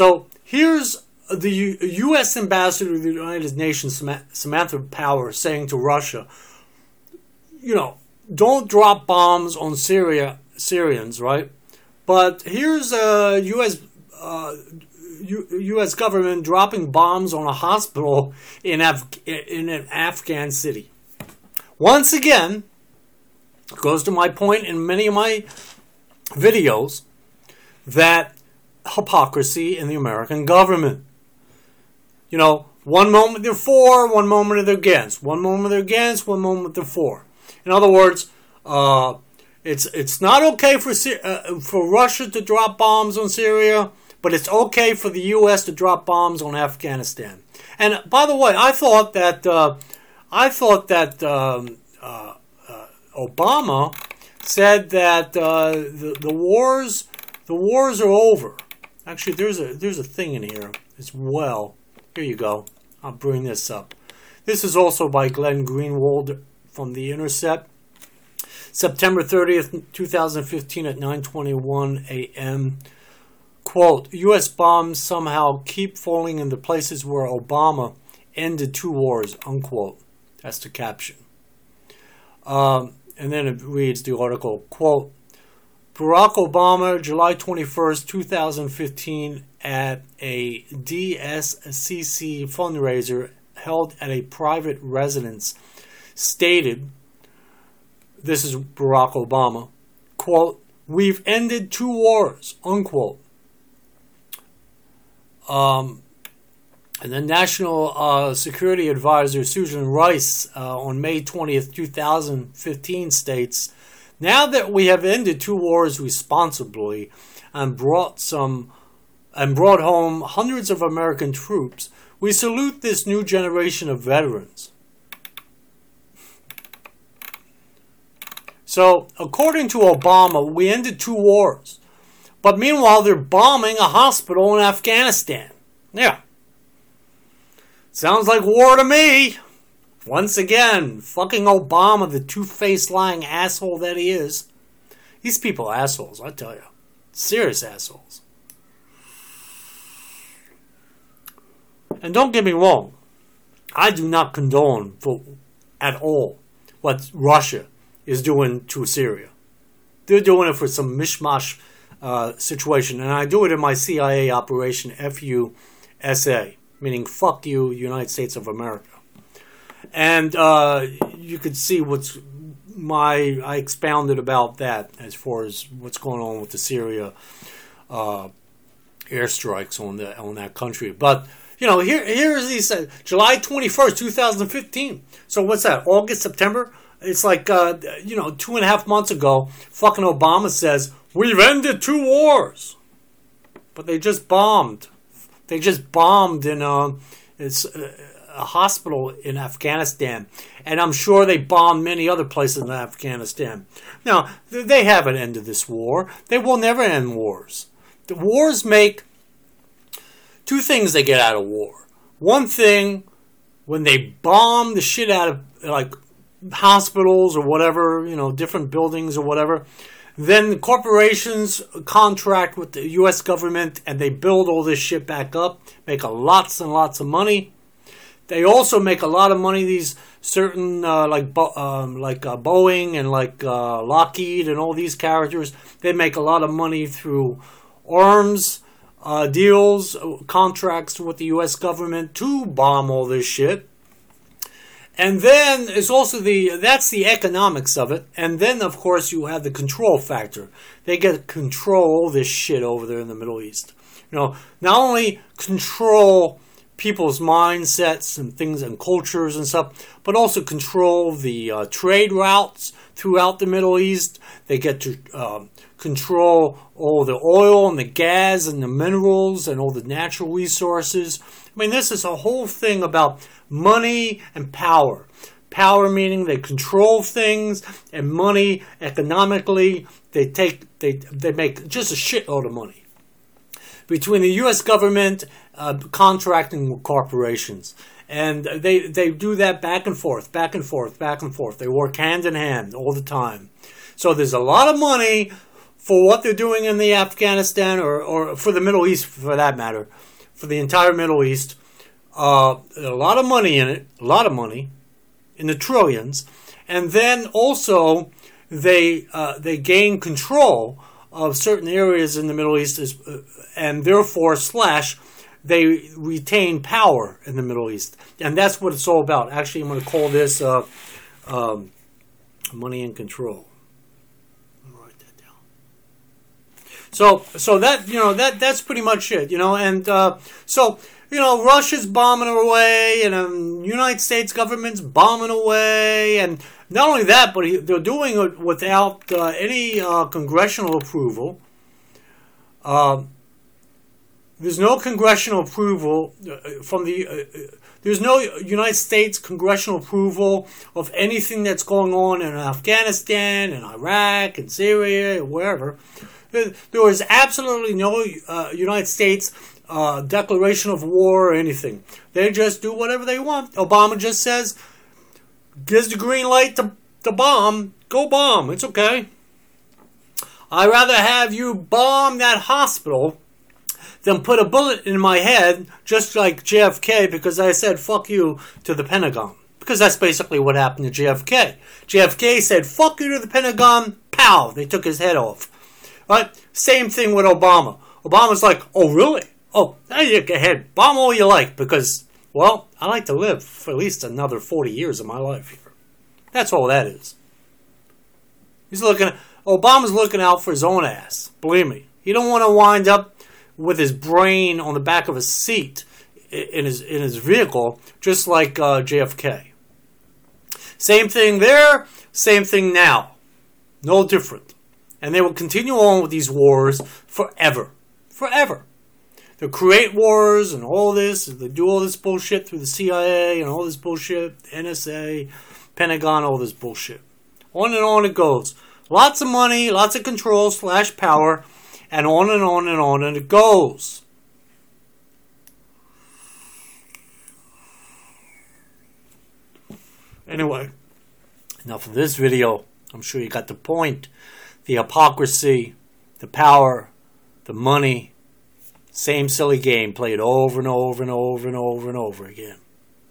So here's the U- U.S. ambassador to the United Nations, Samantha Power, saying to Russia, you know, don't drop bombs on Syria Syrians, right? But here's a U.S. Uh, U- U.S. government dropping bombs on a hospital in Af- in an Afghan city. Once again, goes to my point in many of my videos that hypocrisy in the American government. You know, one moment they're for, one moment they're against. One moment they're against, one moment they're for. In other words, uh, it's it's not okay for uh, for Russia to drop bombs on Syria, but it's okay for the U.S. to drop bombs on Afghanistan. And by the way, I thought that uh, I thought that um, uh, uh, Obama said that uh, the the wars the wars are over. Actually, there's a there's a thing in here as well. Here you go. I'll bring this up. This is also by Glenn Greenwald from The Intercept. September 30th, 2015 at 9:21 a.m. Quote, US bombs somehow keep falling in the places where Obama ended two wars, unquote. That's the caption. Um, and then it reads the article, quote, Barack Obama, July 21st, 2015, at a DSCC fundraiser held at a private residence, stated, this is Barack Obama, quote, we've ended two wars, unquote. Um, and then National uh, Security Advisor Susan Rice uh, on May 20th, 2015 states, now that we have ended two wars responsibly and brought some and brought home hundreds of American troops, we salute this new generation of veterans. So, according to Obama, we ended two wars. But meanwhile, they're bombing a hospital in Afghanistan. Yeah. Sounds like war to me. Once again, fucking Obama, the two faced lying asshole that he is. These people are assholes, I tell you. Serious assholes. And don't get me wrong, I do not condone for at all what Russia is doing to Syria. They're doing it for some mishmash uh, situation, and I do it in my CIA operation FUSA, meaning fuck you, United States of America. And uh, you could see what's my I expounded about that as far as what's going on with the Syria uh, airstrikes on the on that country, but you know, here here's these uh, July 21st, 2015. So what's that? August, September? It's like uh, you know, two and a half months ago, fucking Obama says we've ended two wars, but they just bombed. They just bombed in uh, it's uh, a hospital in Afghanistan, and I'm sure they bombed many other places in Afghanistan. Now they haven't ended this war. They will never end wars. The wars make two things they get out of war. One thing, when they bomb the shit out of like hospitals or whatever, you know, different buildings or whatever, then the corporations contract with the U.S. government and they build all this shit back up, make a lots and lots of money. They also make a lot of money. These certain uh, like um, like uh, Boeing and like uh, Lockheed and all these characters, they make a lot of money through arms uh, deals, contracts with the U.S. government to bomb all this shit. And then it's also the that's the economics of it. And then of course you have the control factor. They get control this shit over there in the Middle East. You know, not only control people's mindsets and things and cultures and stuff, but also control the uh, trade routes throughout the Middle East. They get to uh, control all the oil and the gas and the minerals and all the natural resources. I mean, this is a whole thing about money and power. Power meaning they control things, and money economically they take they they make just a shitload of money between the U.S. government uh, contracting corporations, and they they do that back and forth, back and forth, back and forth. They work hand in hand all the time. So there's a lot of money for what they're doing in the Afghanistan or, or for the Middle East, for that matter, for the entire Middle East. Uh, a lot of money in it, a lot of money, in the trillions, and then also they uh, they gain control of certain areas in the Middle East, as, uh, and therefore slash they retain power in the Middle East, and that's what it's all about. Actually, I'm going to call this uh, um, money and control. So, so that you know that that's pretty much it. You know, and uh, so you know Russia's bombing away, and um, United States government's bombing away, and not only that, but he, they're doing it without uh, any uh, congressional approval. Um, there's no congressional approval uh, from the. Uh, uh, there's no United States congressional approval of anything that's going on in Afghanistan, and Iraq, and Syria, and wherever. There was absolutely no uh, United States uh, declaration of war or anything. They just do whatever they want. Obama just says, gives the green light to, to bomb. Go bomb. It's okay. I'd rather have you bomb that hospital than put a bullet in my head, just like JFK, because I said fuck you to the Pentagon. Because that's basically what happened to JFK. JFK said fuck you to the Pentagon, pow, they took his head off. Right? Same thing with Obama. Obama's like, oh really? Oh, you go ahead, bomb all you like, because, well, I like to live for at least another 40 years of my life here. That's all that is. He's looking, Obama's looking out for his own ass. Believe me. He don't want to wind up with his brain on the back of a seat in his in his vehicle, just like uh, JFK. Same thing there, same thing now, no different. And they will continue on with these wars forever, forever. They create wars and all this. And They do all this bullshit through the CIA and all this bullshit, NSA, Pentagon, all this bullshit. On and on it goes. Lots of money, lots of control slash power and on and on and on and it goes. Anyway, enough of this video. I'm sure you got the point. The hypocrisy, the power, the money, same silly game played over and over and over and over and over again.